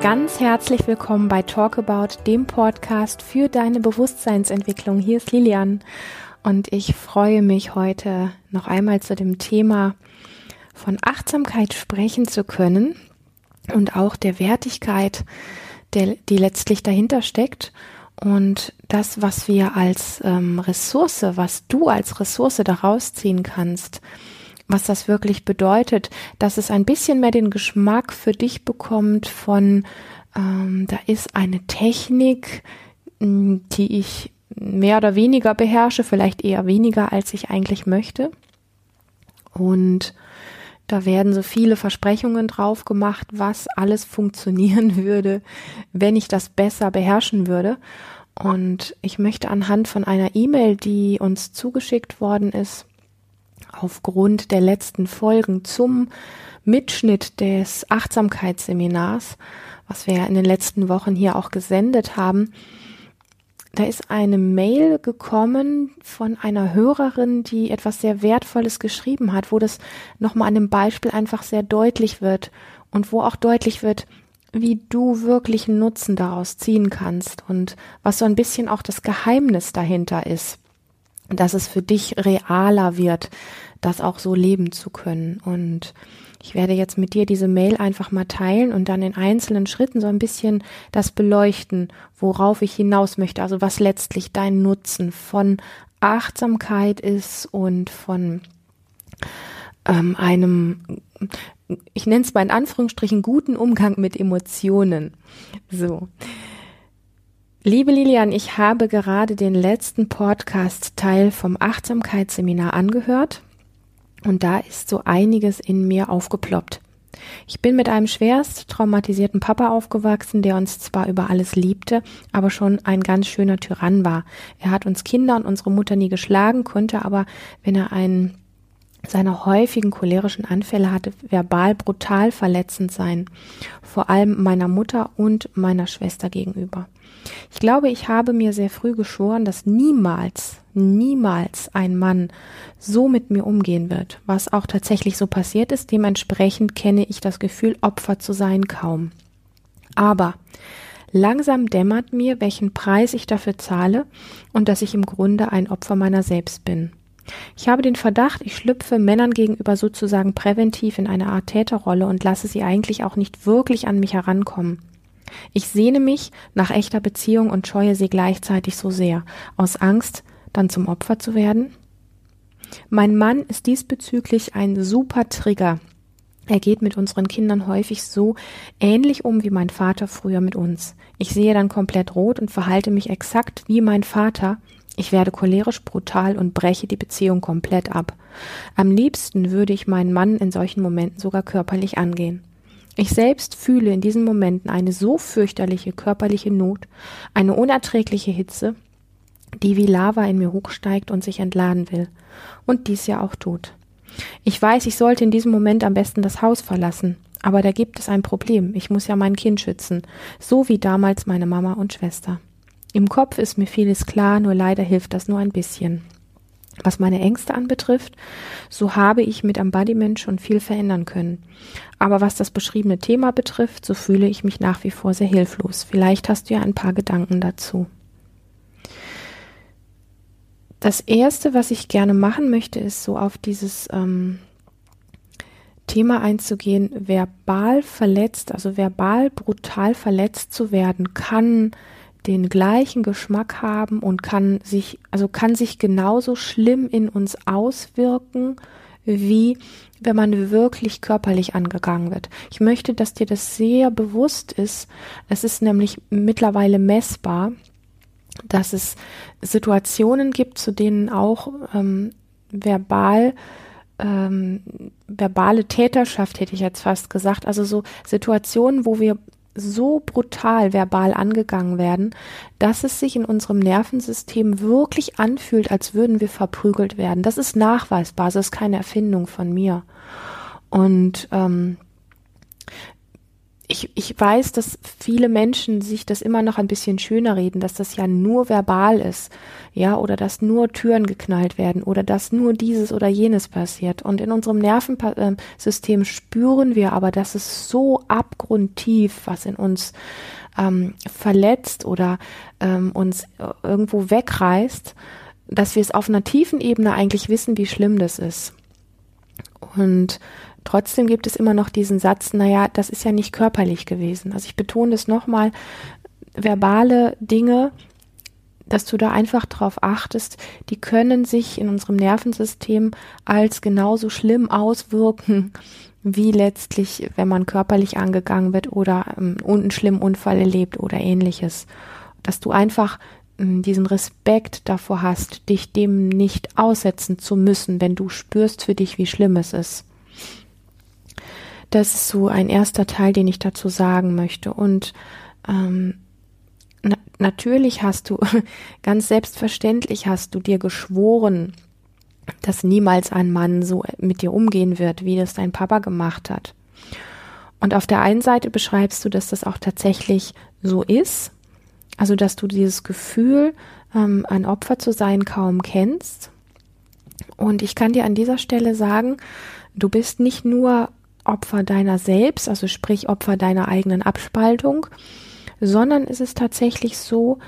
Ganz herzlich willkommen bei Talk About, dem Podcast für deine Bewusstseinsentwicklung. Hier ist Lilian und ich freue mich heute noch einmal zu dem Thema von Achtsamkeit sprechen zu können und auch der Wertigkeit, der, die letztlich dahinter steckt und das, was wir als ähm, Ressource, was du als Ressource daraus ziehen kannst, was das wirklich bedeutet, dass es ein bisschen mehr den Geschmack für dich bekommt von, ähm, da ist eine Technik, die ich mehr oder weniger beherrsche, vielleicht eher weniger, als ich eigentlich möchte. Und da werden so viele Versprechungen drauf gemacht, was alles funktionieren würde, wenn ich das besser beherrschen würde. Und ich möchte anhand von einer E-Mail, die uns zugeschickt worden ist, aufgrund der letzten Folgen zum Mitschnitt des Achtsamkeitsseminars, was wir ja in den letzten Wochen hier auch gesendet haben, da ist eine Mail gekommen von einer Hörerin, die etwas sehr Wertvolles geschrieben hat, wo das nochmal an dem Beispiel einfach sehr deutlich wird und wo auch deutlich wird, wie du wirklich Nutzen daraus ziehen kannst und was so ein bisschen auch das Geheimnis dahinter ist dass es für dich realer wird, das auch so leben zu können. Und ich werde jetzt mit dir diese Mail einfach mal teilen und dann in einzelnen Schritten so ein bisschen das beleuchten, worauf ich hinaus möchte. Also was letztlich dein Nutzen von Achtsamkeit ist und von ähm, einem, ich nenne es mal in Anführungsstrichen, guten Umgang mit Emotionen. So. Liebe Lilian, ich habe gerade den letzten Podcast-Teil vom Achtsamkeitsseminar angehört und da ist so einiges in mir aufgeploppt. Ich bin mit einem schwerst traumatisierten Papa aufgewachsen, der uns zwar über alles liebte, aber schon ein ganz schöner Tyrann war. Er hat uns Kinder und unsere Mutter nie geschlagen, konnte aber, wenn er einen seiner häufigen cholerischen Anfälle hatte verbal brutal verletzend sein, vor allem meiner Mutter und meiner Schwester gegenüber. Ich glaube, ich habe mir sehr früh geschworen, dass niemals, niemals ein Mann so mit mir umgehen wird, was auch tatsächlich so passiert ist. Dementsprechend kenne ich das Gefühl, Opfer zu sein, kaum. Aber langsam dämmert mir, welchen Preis ich dafür zahle und dass ich im Grunde ein Opfer meiner selbst bin. Ich habe den Verdacht, ich schlüpfe Männern gegenüber sozusagen präventiv in eine Art Täterrolle und lasse sie eigentlich auch nicht wirklich an mich herankommen. Ich sehne mich nach echter Beziehung und scheue sie gleichzeitig so sehr, aus Angst, dann zum Opfer zu werden? Mein Mann ist diesbezüglich ein super Trigger. Er geht mit unseren Kindern häufig so ähnlich um wie mein Vater früher mit uns. Ich sehe dann komplett rot und verhalte mich exakt wie mein Vater. Ich werde cholerisch brutal und breche die Beziehung komplett ab. Am liebsten würde ich meinen Mann in solchen Momenten sogar körperlich angehen. Ich selbst fühle in diesen Momenten eine so fürchterliche körperliche Not, eine unerträgliche Hitze, die wie Lava in mir hochsteigt und sich entladen will. Und dies ja auch tut. Ich weiß, ich sollte in diesem Moment am besten das Haus verlassen. Aber da gibt es ein Problem. Ich muss ja mein Kind schützen. So wie damals meine Mama und Schwester. Im Kopf ist mir vieles klar, nur leider hilft das nur ein bisschen. Was meine Ängste anbetrifft, so habe ich mit Embodiment schon viel verändern können. Aber was das beschriebene Thema betrifft, so fühle ich mich nach wie vor sehr hilflos. Vielleicht hast du ja ein paar Gedanken dazu. Das erste, was ich gerne machen möchte, ist so auf dieses ähm, Thema einzugehen, verbal verletzt, also verbal brutal verletzt zu werden, kann den gleichen Geschmack haben und kann sich, also kann sich genauso schlimm in uns auswirken, wie wenn man wirklich körperlich angegangen wird. Ich möchte, dass dir das sehr bewusst ist. Es ist nämlich mittlerweile messbar, dass es Situationen gibt, zu denen auch ähm, verbal ähm, verbale Täterschaft hätte ich jetzt fast gesagt, also so Situationen, wo wir so brutal verbal angegangen werden, dass es sich in unserem Nervensystem wirklich anfühlt, als würden wir verprügelt werden. Das ist nachweisbar, das ist keine Erfindung von mir. Und ähm, ich, ich weiß, dass viele Menschen sich das immer noch ein bisschen schöner reden, dass das ja nur verbal ist, ja, oder dass nur Türen geknallt werden oder dass nur dieses oder jenes passiert. Und in unserem Nervensystem spüren wir aber, dass es so abgrundtief, was in uns ähm, verletzt oder ähm, uns irgendwo wegreißt, dass wir es auf einer tiefen Ebene eigentlich wissen, wie schlimm das ist. Und Trotzdem gibt es immer noch diesen Satz, naja, das ist ja nicht körperlich gewesen. Also ich betone das nochmal, verbale Dinge, dass du da einfach drauf achtest, die können sich in unserem Nervensystem als genauso schlimm auswirken, wie letztlich, wenn man körperlich angegangen wird oder ähm, einen schlimmen Unfall erlebt oder ähnliches. Dass du einfach ähm, diesen Respekt davor hast, dich dem nicht aussetzen zu müssen, wenn du spürst für dich, wie schlimm es ist. Das ist so ein erster Teil, den ich dazu sagen möchte. Und ähm, na natürlich hast du, ganz selbstverständlich hast du dir geschworen, dass niemals ein Mann so mit dir umgehen wird, wie das dein Papa gemacht hat. Und auf der einen Seite beschreibst du, dass das auch tatsächlich so ist, also dass du dieses Gefühl, ähm, ein Opfer zu sein, kaum kennst. Und ich kann dir an dieser Stelle sagen, du bist nicht nur Opfer deiner selbst, also sprich Opfer deiner eigenen Abspaltung, sondern es ist tatsächlich so,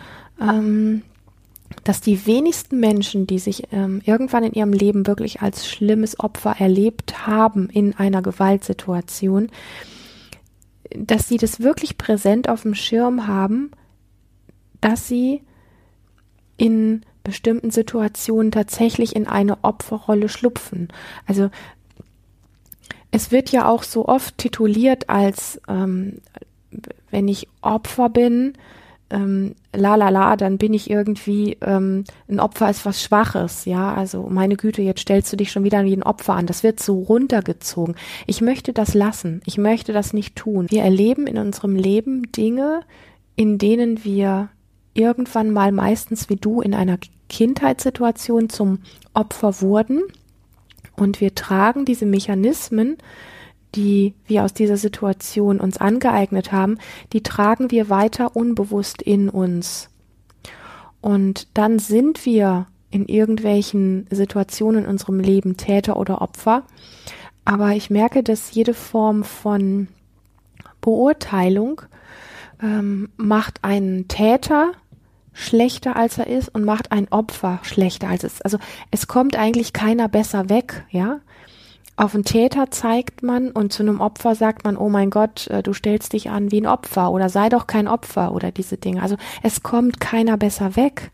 ähm, dass die wenigsten Menschen, die sich ähm, irgendwann in ihrem Leben wirklich als schlimmes Opfer erlebt haben in einer Gewaltsituation, dass sie das wirklich präsent auf dem Schirm haben, dass sie in bestimmten Situationen tatsächlich in eine Opferrolle schlupfen. Also es wird ja auch so oft tituliert als, ähm, wenn ich Opfer bin, ähm, la la la, dann bin ich irgendwie, ähm, ein Opfer ist was Schwaches, ja, also meine Güte, jetzt stellst du dich schon wieder wie ein Opfer an, das wird so runtergezogen. Ich möchte das lassen, ich möchte das nicht tun. Wir erleben in unserem Leben Dinge, in denen wir irgendwann mal meistens wie du in einer Kindheitssituation zum Opfer wurden und wir tragen diese Mechanismen, die wir aus dieser Situation uns angeeignet haben, die tragen wir weiter unbewusst in uns. Und dann sind wir in irgendwelchen Situationen in unserem Leben Täter oder Opfer. Aber ich merke, dass jede Form von Beurteilung ähm, macht einen Täter schlechter als er ist und macht ein Opfer schlechter als es. Also es kommt eigentlich keiner besser weg, ja. Auf einen Täter zeigt man und zu einem Opfer sagt man, oh mein Gott, äh, du stellst dich an wie ein Opfer oder sei doch kein Opfer oder diese Dinge. Also es kommt keiner besser weg.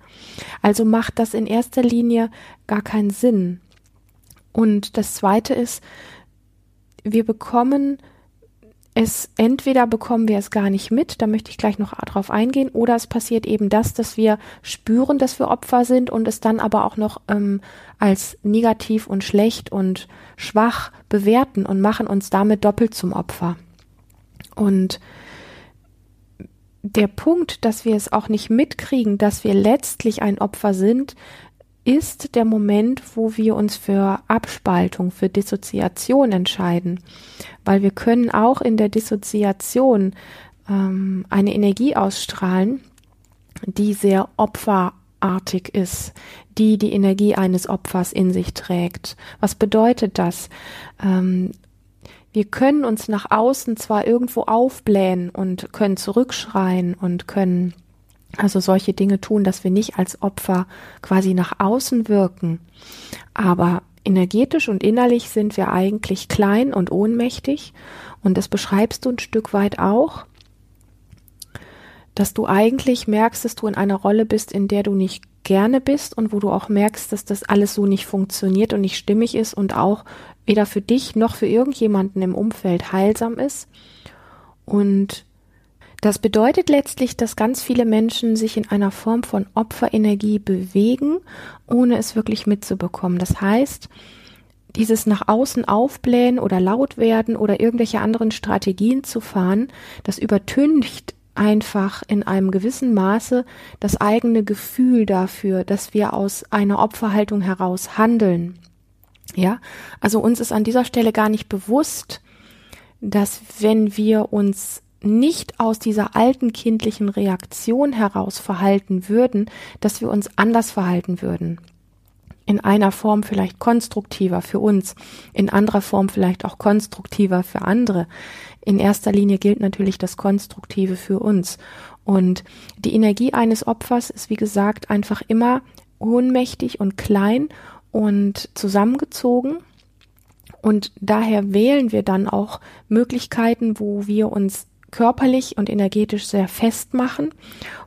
Also macht das in erster Linie gar keinen Sinn. Und das zweite ist, wir bekommen es entweder bekommen wir es gar nicht mit, da möchte ich gleich noch drauf eingehen, oder es passiert eben das, dass wir spüren, dass wir Opfer sind und es dann aber auch noch ähm, als negativ und schlecht und schwach bewerten und machen uns damit doppelt zum Opfer. Und der Punkt, dass wir es auch nicht mitkriegen, dass wir letztlich ein Opfer sind, ist der Moment, wo wir uns für Abspaltung, für Dissoziation entscheiden. Weil wir können auch in der Dissoziation ähm, eine Energie ausstrahlen, die sehr opferartig ist, die die Energie eines Opfers in sich trägt. Was bedeutet das? Ähm, wir können uns nach außen zwar irgendwo aufblähen und können zurückschreien und können also solche Dinge tun, dass wir nicht als Opfer quasi nach außen wirken. Aber energetisch und innerlich sind wir eigentlich klein und ohnmächtig. Und das beschreibst du ein Stück weit auch, dass du eigentlich merkst, dass du in einer Rolle bist, in der du nicht gerne bist und wo du auch merkst, dass das alles so nicht funktioniert und nicht stimmig ist und auch weder für dich noch für irgendjemanden im Umfeld heilsam ist. Und das bedeutet letztlich, dass ganz viele Menschen sich in einer Form von Opferenergie bewegen, ohne es wirklich mitzubekommen. Das heißt, dieses nach außen aufblähen oder laut werden oder irgendwelche anderen Strategien zu fahren, das übertüncht einfach in einem gewissen Maße das eigene Gefühl dafür, dass wir aus einer Opferhaltung heraus handeln. Ja, also uns ist an dieser Stelle gar nicht bewusst, dass wenn wir uns nicht aus dieser alten kindlichen Reaktion heraus verhalten würden, dass wir uns anders verhalten würden. In einer Form vielleicht konstruktiver für uns, in anderer Form vielleicht auch konstruktiver für andere. In erster Linie gilt natürlich das Konstruktive für uns. Und die Energie eines Opfers ist, wie gesagt, einfach immer ohnmächtig und klein und zusammengezogen. Und daher wählen wir dann auch Möglichkeiten, wo wir uns körperlich und energetisch sehr festmachen,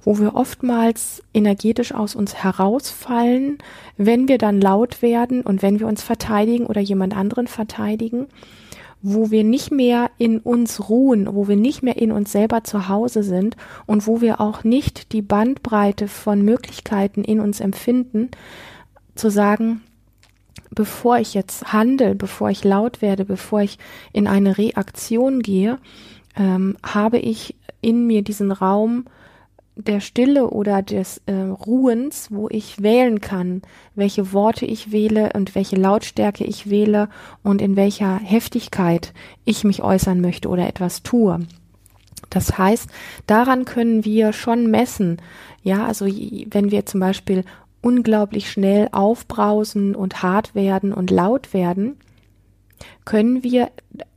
wo wir oftmals energetisch aus uns herausfallen, wenn wir dann laut werden und wenn wir uns verteidigen oder jemand anderen verteidigen, wo wir nicht mehr in uns ruhen, wo wir nicht mehr in uns selber zu Hause sind und wo wir auch nicht die Bandbreite von Möglichkeiten in uns empfinden, zu sagen, bevor ich jetzt handle, bevor ich laut werde, bevor ich in eine Reaktion gehe, ähm, habe ich in mir diesen Raum der Stille oder des äh, Ruhens, wo ich wählen kann, welche Worte ich wähle und welche Lautstärke ich wähle und in welcher Heftigkeit ich mich äußern möchte oder etwas tue. Das heißt, daran können wir schon messen. Ja, also wenn wir zum Beispiel unglaublich schnell aufbrausen und hart werden und laut werden, können wir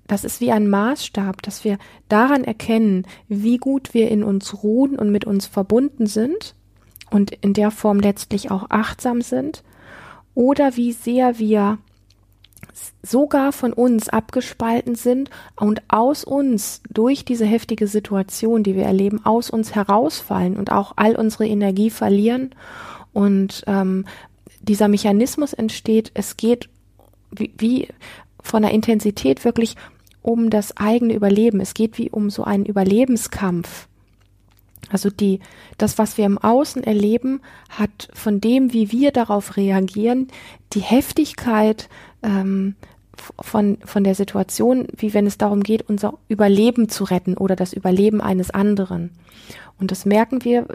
das ist wie ein Maßstab, dass wir daran erkennen, wie gut wir in uns ruhen und mit uns verbunden sind und in der Form letztlich auch achtsam sind. Oder wie sehr wir sogar von uns abgespalten sind und aus uns durch diese heftige Situation, die wir erleben, aus uns herausfallen und auch all unsere Energie verlieren. Und ähm, dieser Mechanismus entsteht, es geht wie, wie von der Intensität wirklich um das eigene Überleben. Es geht wie um so einen Überlebenskampf. Also die, das, was wir im Außen erleben, hat von dem, wie wir darauf reagieren, die Heftigkeit ähm, von, von der Situation, wie wenn es darum geht, unser Überleben zu retten oder das Überleben eines anderen. Und das merken wir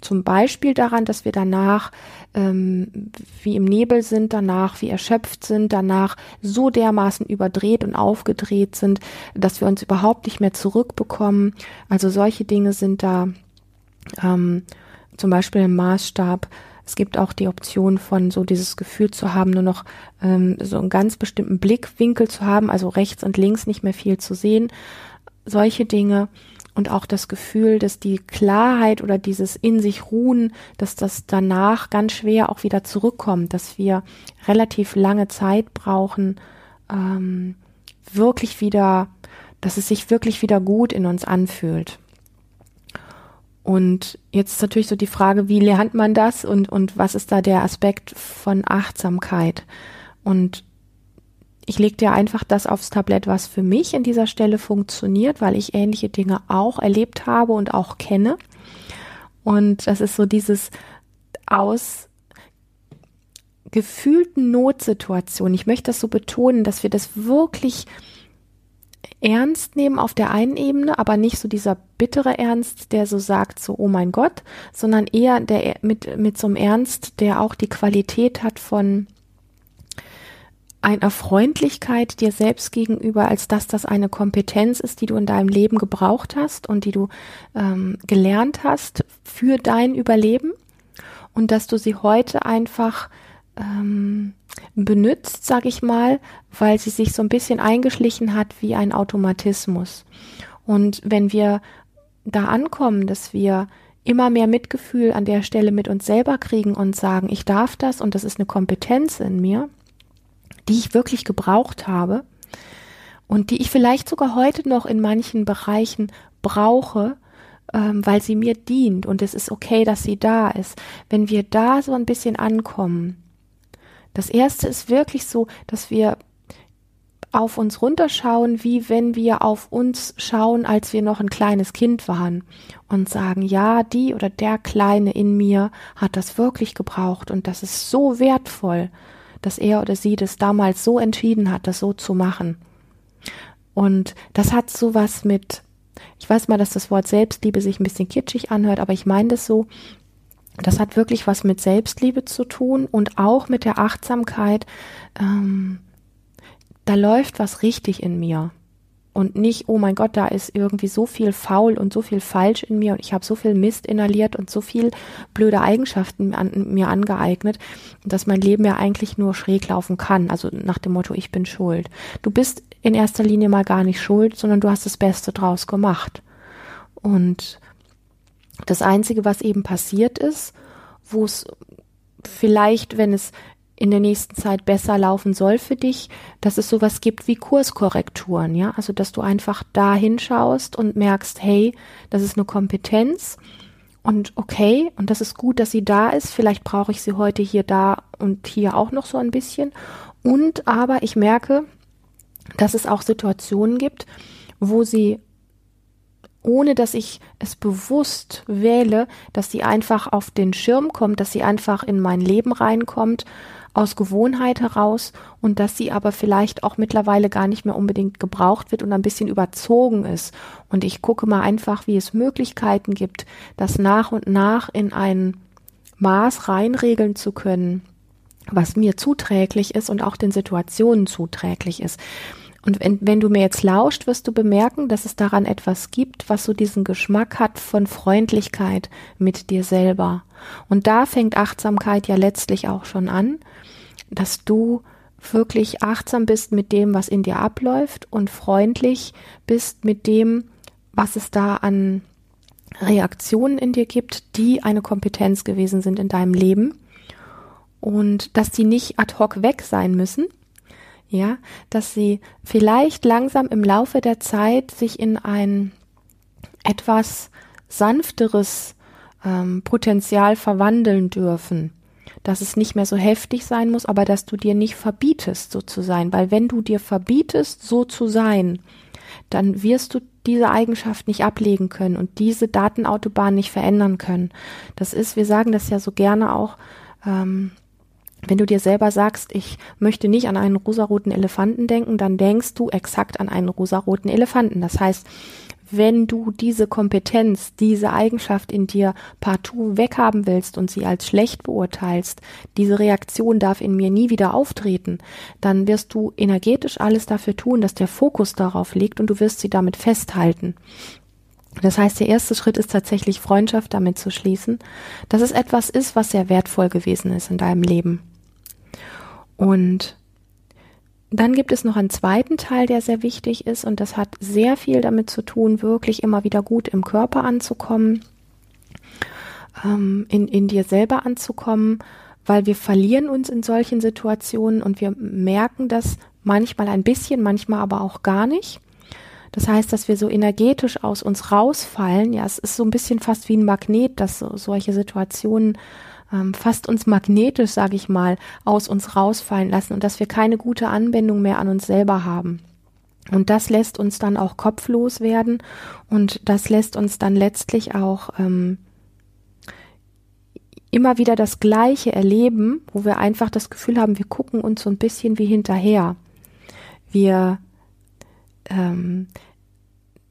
zum Beispiel daran, dass wir danach ähm, wie im Nebel sind, danach wie erschöpft sind, danach so dermaßen überdreht und aufgedreht sind, dass wir uns überhaupt nicht mehr zurückbekommen. Also solche Dinge sind da ähm, zum Beispiel im Maßstab. Es gibt auch die Option von so dieses Gefühl zu haben, nur noch ähm, so einen ganz bestimmten Blickwinkel zu haben, also rechts und links nicht mehr viel zu sehen. Solche Dinge und auch das Gefühl, dass die Klarheit oder dieses in sich ruhen, dass das danach ganz schwer auch wieder zurückkommt, dass wir relativ lange Zeit brauchen, ähm, wirklich wieder, dass es sich wirklich wieder gut in uns anfühlt. Und jetzt ist natürlich so die Frage, wie lernt man das und, und was ist da der Aspekt von Achtsamkeit? Und ich lege dir einfach das aufs Tablett, was für mich in dieser Stelle funktioniert, weil ich ähnliche Dinge auch erlebt habe und auch kenne. Und das ist so dieses aus gefühlten Notsituation. Ich möchte das so betonen, dass wir das wirklich ernst nehmen auf der einen Ebene, aber nicht so dieser bittere Ernst, der so sagt, so, oh mein Gott, sondern eher der mit, mit so einem Ernst, der auch die Qualität hat von, einer Freundlichkeit dir selbst gegenüber, als dass das eine Kompetenz ist, die du in deinem Leben gebraucht hast und die du ähm, gelernt hast für dein Überleben. Und dass du sie heute einfach ähm, benutzt, sag ich mal, weil sie sich so ein bisschen eingeschlichen hat wie ein Automatismus. Und wenn wir da ankommen, dass wir immer mehr Mitgefühl an der Stelle mit uns selber kriegen und sagen, ich darf das und das ist eine Kompetenz in mir, die ich wirklich gebraucht habe und die ich vielleicht sogar heute noch in manchen Bereichen brauche, ähm, weil sie mir dient und es ist okay, dass sie da ist. Wenn wir da so ein bisschen ankommen, das erste ist wirklich so, dass wir auf uns runterschauen, wie wenn wir auf uns schauen, als wir noch ein kleines Kind waren und sagen, ja, die oder der Kleine in mir hat das wirklich gebraucht und das ist so wertvoll dass er oder sie das damals so entschieden hat, das so zu machen. Und das hat sowas mit, ich weiß mal, dass das Wort Selbstliebe sich ein bisschen kitschig anhört, aber ich meine das so, das hat wirklich was mit Selbstliebe zu tun und auch mit der Achtsamkeit. Ähm, da läuft was richtig in mir. und nicht, oh mein Gott, da ist irgendwie so viel faul und so viel falsch in mir und ich habe so viel Mist inhaliert und so viel blöde Eigenschaften an, mir angeeignet, dass mein Leben ja eigentlich nur schräg laufen kann. Also nach dem Motto, ich bin schuld. Du bist in erster Linie mal gar nicht schuld, sondern du hast das Beste draus gemacht. Und das Einzige, was eben passiert ist, wo es vielleicht, wenn es in der nächsten Zeit besser laufen soll für dich, dass es sowas gibt wie Kurskorrekturen, ja, also dass du einfach da hinschaust und merkst, hey, das ist eine Kompetenz und okay, und das ist gut, dass sie da ist, vielleicht brauche ich sie heute hier, da und hier auch noch so ein bisschen. Und aber ich merke, dass es auch Situationen gibt, wo sie ohne dass ich es bewusst wähle, dass sie einfach auf den Schirm kommt, dass sie einfach in mein Leben reinkommt aus Gewohnheit heraus und dass sie aber vielleicht auch mittlerweile gar nicht mehr unbedingt gebraucht wird und ein bisschen überzogen ist. Und ich gucke mal einfach, wie es Möglichkeiten gibt, das nach und nach in ein Maß reinregeln zu können, was mir zuträglich ist und auch den Situationen zuträglich ist. Und wenn, wenn du mir jetzt lauscht, wirst du bemerken, dass es daran etwas gibt, was so diesen Geschmack hat von Freundlichkeit mit dir selber. Und da fängt Achtsamkeit ja letztlich auch schon an, dass du wirklich achtsam bist mit dem, was in dir abläuft und freundlich bist mit dem, was es da an Reaktionen in dir gibt, die eine Kompetenz gewesen sind in deinem Leben und dass die nicht ad hoc weg sein müssen, ja, dass sie vielleicht langsam im Laufe der Zeit sich in ein etwas sanfteres ähm, Potenzial verwandeln dürfen dass es nicht mehr so heftig sein muss, aber dass du dir nicht verbietest, so zu sein. Weil wenn du dir verbietest, so zu sein, dann wirst du diese Eigenschaft nicht ablegen können und diese Datenautobahn nicht verändern können. Das ist, wir sagen das ja so gerne auch, ähm, wenn du dir selber sagst, ich möchte nicht an einen rosaroten Elefanten denken, dann denkst du exakt an einen rosaroten Elefanten. Das heißt, wenn du diese Kompetenz, diese Eigenschaft in dir partout weghaben willst und sie als schlecht beurteilst, diese Reaktion darf in mir nie wieder auftreten, dann wirst du energetisch alles dafür tun, dass der Fokus darauf liegt und du wirst sie damit festhalten. Das heißt, der erste Schritt ist tatsächlich Freundschaft damit zu schließen, dass es etwas ist, was sehr wertvoll gewesen ist in deinem Leben. Und dann gibt es noch einen zweiten Teil, der sehr wichtig ist und das hat sehr viel damit zu tun, wirklich immer wieder gut im Körper anzukommen, ähm, in, in dir selber anzukommen, weil wir verlieren uns in solchen Situationen und wir merken das manchmal ein bisschen, manchmal aber auch gar nicht. Das heißt, dass wir so energetisch aus uns rausfallen. Ja, es ist so ein bisschen fast wie ein Magnet, dass so, solche Situationen ähm, fast uns magnetisch, sage ich mal, aus uns rausfallen lassen und dass wir keine gute Anbindung mehr an uns selber haben. Und das lässt uns dann auch kopflos werden und das lässt uns dann letztlich auch ähm, immer wieder das Gleiche erleben, wo wir einfach das Gefühl haben, wir gucken uns so ein bisschen wie hinterher. Wir, ähm,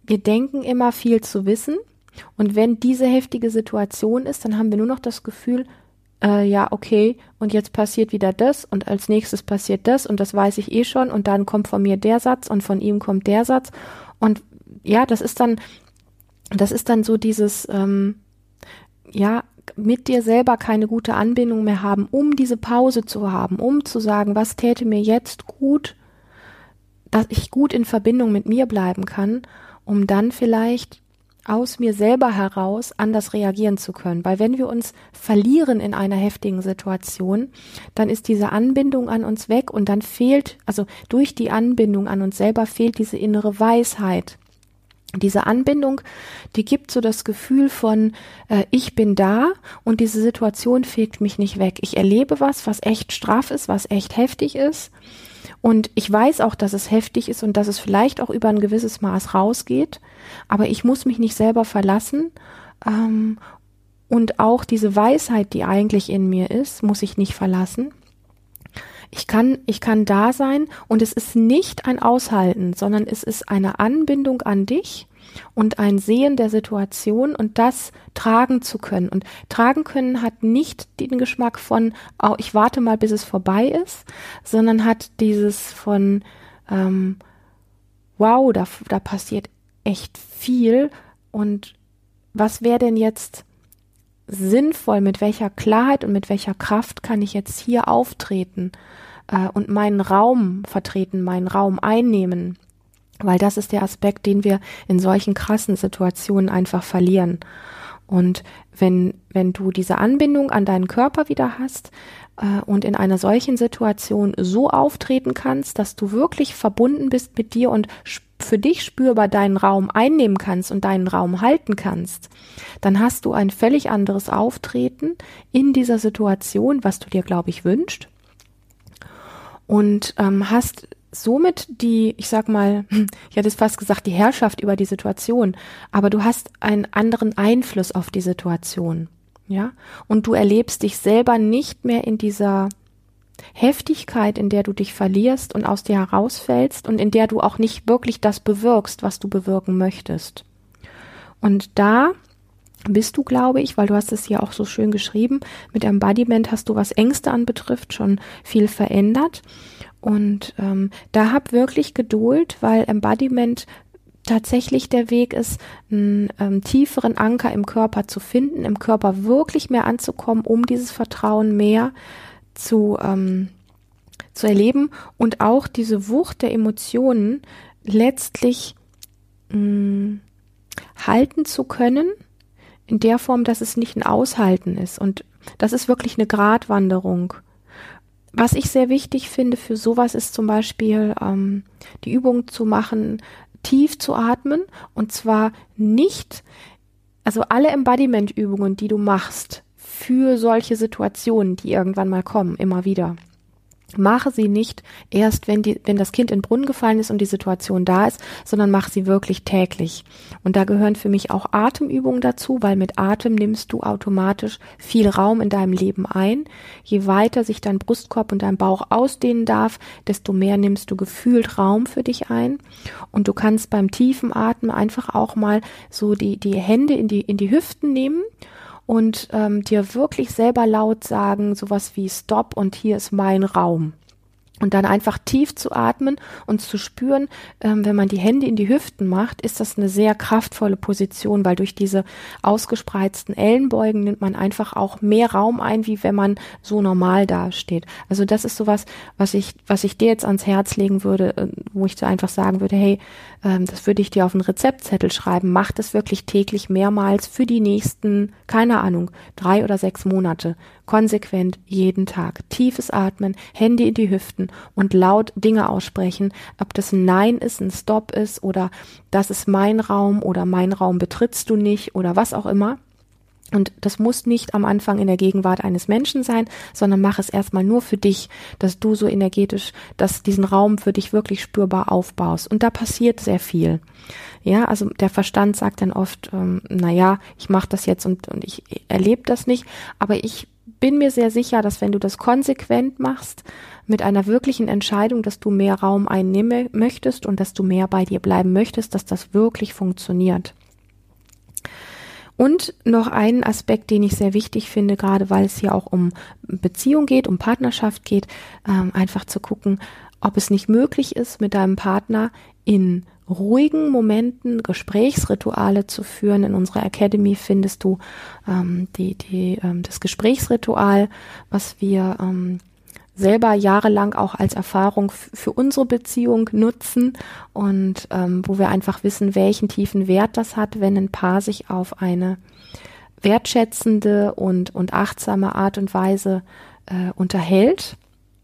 wir denken immer viel zu wissen und wenn diese heftige Situation ist, dann haben wir nur noch das Gefühl, äh, ja, okay, und jetzt passiert wieder das und als nächstes passiert das und das weiß ich eh schon und dann kommt von mir der Satz und von ihm kommt der Satz. Und ja, das ist dann, das ist dann so dieses, ähm, ja, mit dir selber keine gute Anbindung mehr haben, um diese Pause zu haben, um zu sagen, was täte mir jetzt gut, dass ich gut in Verbindung mit mir bleiben kann, um dann vielleicht aus mir selber heraus anders reagieren zu können. Weil wenn wir uns verlieren in einer heftigen Situation, dann ist diese Anbindung an uns weg und dann fehlt, also durch die Anbindung an uns selber fehlt diese innere Weisheit. Diese Anbindung, die gibt so das Gefühl von, äh, ich bin da und diese Situation fegt mich nicht weg. Ich erlebe was, was echt straff ist, was echt heftig ist. Und ich weiß auch, dass es heftig ist und dass es vielleicht auch über ein gewisses Maß rausgeht, aber ich muss mich nicht selber verlassen. Ähm, und auch diese Weisheit, die eigentlich in mir ist, muss ich nicht verlassen. Ich kann, ich kann da sein und es ist nicht ein Aushalten, sondern es ist eine Anbindung an dich und ein Sehen der Situation und das tragen zu können. Und tragen können hat nicht den Geschmack von, oh, ich warte mal, bis es vorbei ist, sondern hat dieses von, ähm, wow, da, da passiert echt viel und was wäre denn jetzt sinnvoll, mit welcher Klarheit und mit welcher Kraft kann ich jetzt hier auftreten äh, und meinen Raum vertreten, meinen Raum einnehmen. Weil das ist der Aspekt, den wir in solchen krassen Situationen einfach verlieren. Und wenn, wenn du diese Anbindung an deinen Körper wieder hast äh, und in einer solchen Situation so auftreten kannst, dass du wirklich verbunden bist mit dir und für dich spürbar deinen Raum einnehmen kannst und deinen Raum halten kannst, dann hast du ein völlig anderes Auftreten in dieser Situation, was du dir, glaube ich, wünscht. Und ähm, hast somit die, ich sag mal, ich hätte es fast gesagt, die Herrschaft über die Situation, aber du hast einen anderen Einfluss auf die Situation. Ja, und du erlebst dich selber nicht mehr in dieser Heftigkeit, in der du dich verlierst und aus dir herausfällst und in der du auch nicht wirklich das bewirkst, was du bewirken möchtest. Und da bist du, glaube ich, weil du hast es ja auch so schön geschrieben, mit Embodiment hast du, was Ängste anbetrifft, schon viel verändert. Und ähm, da hab wirklich Geduld, weil Embodiment tatsächlich der Weg ist, einen ähm, tieferen Anker im Körper zu finden, im Körper wirklich mehr anzukommen, um dieses Vertrauen mehr zu, ähm, zu erleben und auch diese Wucht der Emotionen letztlich mh, mm, halten zu können, in der Form, dass es nicht ein Aushalten ist. Und das ist wirklich eine Gratwanderung. Was ich sehr wichtig finde für sowas ist zum Beispiel ähm, die Übung zu machen, tief zu atmen und zwar nicht, also alle Embodiment-Übungen, die du machst, für solche Situationen, die irgendwann mal kommen, immer wieder. Mache sie nicht erst, wenn, die, wenn das Kind in den Brunnen gefallen ist und die Situation da ist, sondern mach sie wirklich täglich. Und da gehören für mich auch Atemübungen dazu, weil mit Atem nimmst du automatisch viel Raum in deinem Leben ein. Je weiter sich dein Brustkorb und dein Bauch ausdehnen darf, desto mehr nimmst du gefühlt Raum für dich ein. Und du kannst beim tiefen Atmen einfach auch mal so die, die Hände in die, in die Hüften nehmen und ähm, dir wirklich selber laut sagen, sowas wie Stop und hier ist mein Raum. Und dann einfach tief zu atmen und zu spüren, ähm, wenn man die Hände in die Hüften macht, ist das eine sehr kraftvolle Position, weil durch diese ausgespreizten Ellenbeugen nimmt man einfach auch mehr Raum ein, wie wenn man so normal dasteht. Also das ist sowas, was ich, was ich dir jetzt ans Herz legen würde, äh, wo ich dir einfach sagen würde, hey, das würde ich dir auf einen Rezeptzettel schreiben. Mach das wirklich täglich mehrmals für die nächsten, keine Ahnung, drei oder sechs Monate. Konsequent jeden Tag. Tiefes Atmen, Hände in die Hüften und laut Dinge aussprechen. Ob das ein Nein ist, ein Stop ist oder das ist mein Raum oder mein Raum betrittst du nicht oder was auch immer. Und das muss nicht am Anfang in der Gegenwart eines Menschen sein, sondern mach es erstmal nur für dich, dass du so energetisch, dass diesen Raum für dich wirklich spürbar aufbaust. Und da passiert sehr viel. Ja, also der Verstand sagt dann oft, ähm, na ja, ich mache das jetzt und, und ich erlebe das nicht. Aber ich bin mir sehr sicher, dass wenn du das konsequent machst, mit einer wirklichen Entscheidung, dass du mehr Raum einnehmen möchtest und dass du mehr bei dir bleiben möchtest, dass das wirklich funktioniert. Und noch einen Aspekt, den ich sehr wichtig finde, gerade weil es hier auch um Beziehung geht, um Partnerschaft geht, ähm, einfach zu gucken, ob es nicht möglich ist, mit deinem Partner in ruhigen Momenten Gesprächsrituale zu führen. In unserer Academy findest du ähm, die, die, ähm, das Gesprächsritual, was wir ähm, selber jahrelang auch als Erfahrung für unsere Beziehung nutzen und ähm, wo wir einfach wissen, welchen tiefen Wert das hat, wenn ein Paar sich auf eine wertschätzende und, und achtsame Art und Weise äh, unterhält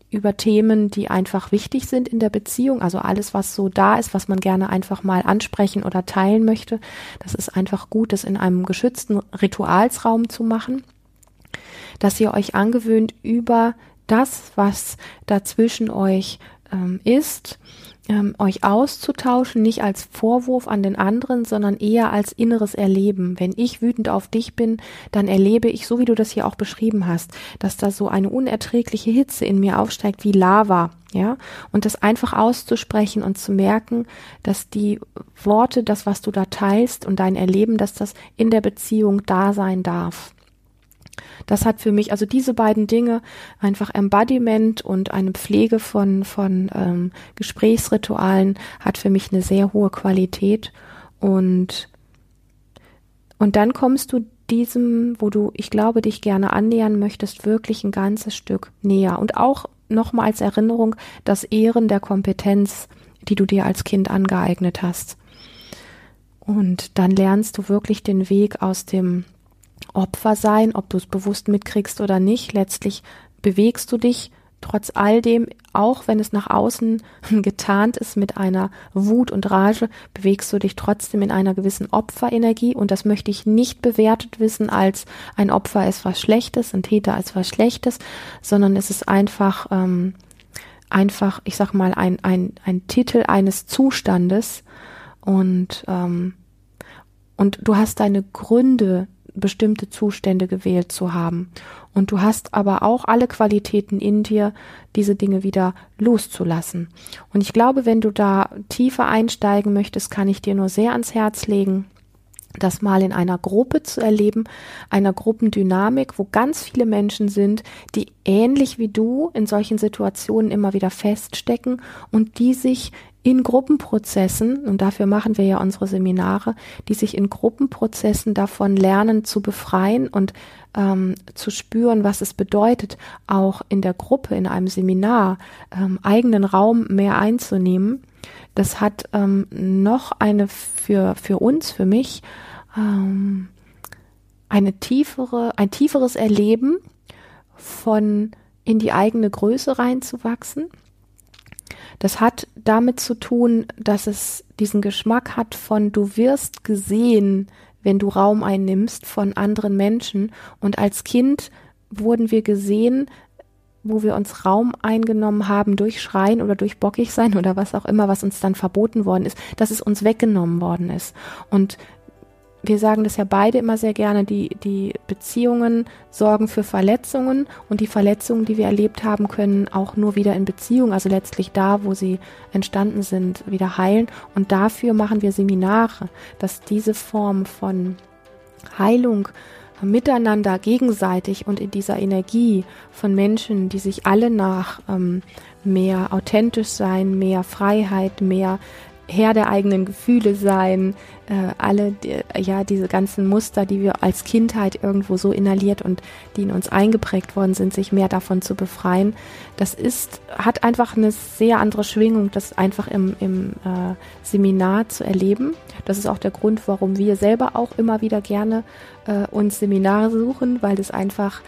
über Themen, die einfach wichtig sind in der Beziehung. Also alles, was so da ist, was man gerne einfach mal ansprechen oder teilen möchte. Das ist einfach gut, das in einem geschützten Ritualsraum zu machen. Dass ihr euch angewöhnt, über das, was dazwischen euch ähm, ist, ähm, euch auszutauschen, nicht als Vorwurf an den anderen, sondern eher als inneres Erleben. Wenn ich wütend auf dich bin, dann erlebe ich, so wie du das hier auch beschrieben hast, dass da so eine unerträgliche Hitze in mir aufsteigt wie Lava, ja, und das einfach auszusprechen und zu merken, dass die Worte, das, was du da teilst und dein Erleben, dass das in der Beziehung da sein darf. Das hat für mich, also diese beiden Dinge, einfach Embodiment und eine Pflege von, von ähm, Gesprächsritualen, hat für mich eine sehr hohe Qualität. Und, und dann kommst du diesem, wo du, ich glaube, dich gerne annähern möchtest, wirklich ein ganzes Stück näher. Und auch nochmal als Erinnerung das Ehren der Kompetenz, die du dir als Kind angeeignet hast. Und dann lernst du wirklich den Weg aus dem Opfer sein, ob du es bewusst mitkriegst oder nicht. Letztlich bewegst du dich trotz all dem, auch wenn es nach außen getarnt ist mit einer Wut und Rage, bewegst du dich trotzdem in einer gewissen Opferenergie und das möchte ich nicht bewertet wissen als ein Opfer ist was Schlechtes, ein Täter ist was Schlechtes, sondern es ist einfach, ähm, einfach, ich sag mal, ein, ein, ein Titel eines Zustandes und, ähm, und du hast deine Gründe, bestimmte Zustände gewählt zu haben. Und du hast aber auch alle Qualitäten in dir, diese Dinge wieder loszulassen. Und ich glaube, wenn du da tiefer einsteigen möchtest, kann ich dir nur sehr ans Herz legen, das mal in einer Gruppe zu erleben, einer Gruppendynamik, wo ganz viele Menschen sind, die ähnlich wie du in solchen Situationen immer wieder feststecken und die sich in Gruppenprozessen, und dafür machen wir ja unsere Seminare, die sich in Gruppenprozessen davon lernen zu befreien und ähm, zu spüren, was es bedeutet, auch in der Gruppe, in einem Seminar, ähm, eigenen Raum mehr einzunehmen. Das hat ähm, noch eine für, für uns, für mich, ähm, eine tiefere, ein tieferes Erleben von in die eigene Größe reinzuwachsen das hat damit zu tun, dass es diesen Geschmack hat von du wirst gesehen, wenn du Raum einnimmst von anderen Menschen. Und als Kind wurden wir gesehen, wo wir uns Raum eingenommen haben durch Schreien oder durch bockig sein oder was auch immer, was uns dann verboten worden ist, dass es uns weggenommen worden ist. Und wir sagen das ja beide immer sehr gerne, die, die Beziehungen sorgen für Verletzungen und die Verletzungen, die wir erlebt haben, können auch nur wieder in Beziehung, also letztlich da, wo sie entstanden sind, wieder heilen. Und dafür machen wir Seminare, dass diese Form von Heilung miteinander gegenseitig und in dieser Energie von Menschen, die sich alle nach ähm, mehr authentisch sein, mehr Freiheit, mehr Herr der eigenen Gefühle sein, äh, alle, die, ja, diese ganzen Muster, die wir als Kindheit irgendwo so inhaliert und die in uns eingeprägt worden sind, sich mehr davon zu befreien. Das ist, hat einfach eine sehr andere Schwingung, das einfach im, im äh, Seminar zu erleben. Das ist auch der Grund, warum wir selber auch immer wieder gerne äh, uns Seminare suchen, weil es einfach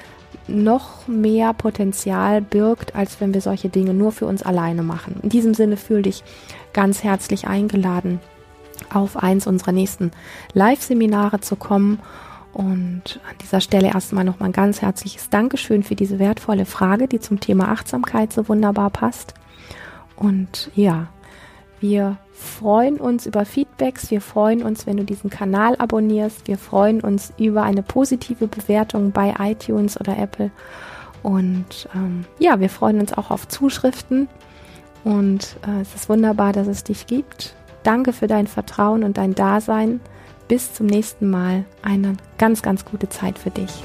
noch mehr Potenzial birgt, als wenn wir solche Dinge nur für uns alleine machen. In diesem Sinne fühle dich ganz herzlich eingeladen, auf eins unserer nächsten Live-Seminare zu kommen. Und an dieser Stelle erstmal nochmal ein ganz herzliches Dankeschön für diese wertvolle Frage, die zum Thema Achtsamkeit so wunderbar passt. Und ja, wir freuen uns über Feedbacks, wir freuen uns, wenn du diesen Kanal abonnierst, wir freuen uns über eine positive Bewertung bei iTunes oder Apple. Und ähm, ja, wir freuen uns auch auf Zuschriften und äh, es ist wunderbar, dass es dich gibt. Danke für dein Vertrauen und dein Dasein. Bis zum nächsten Mal. Eine ganz, ganz gute Zeit für dich.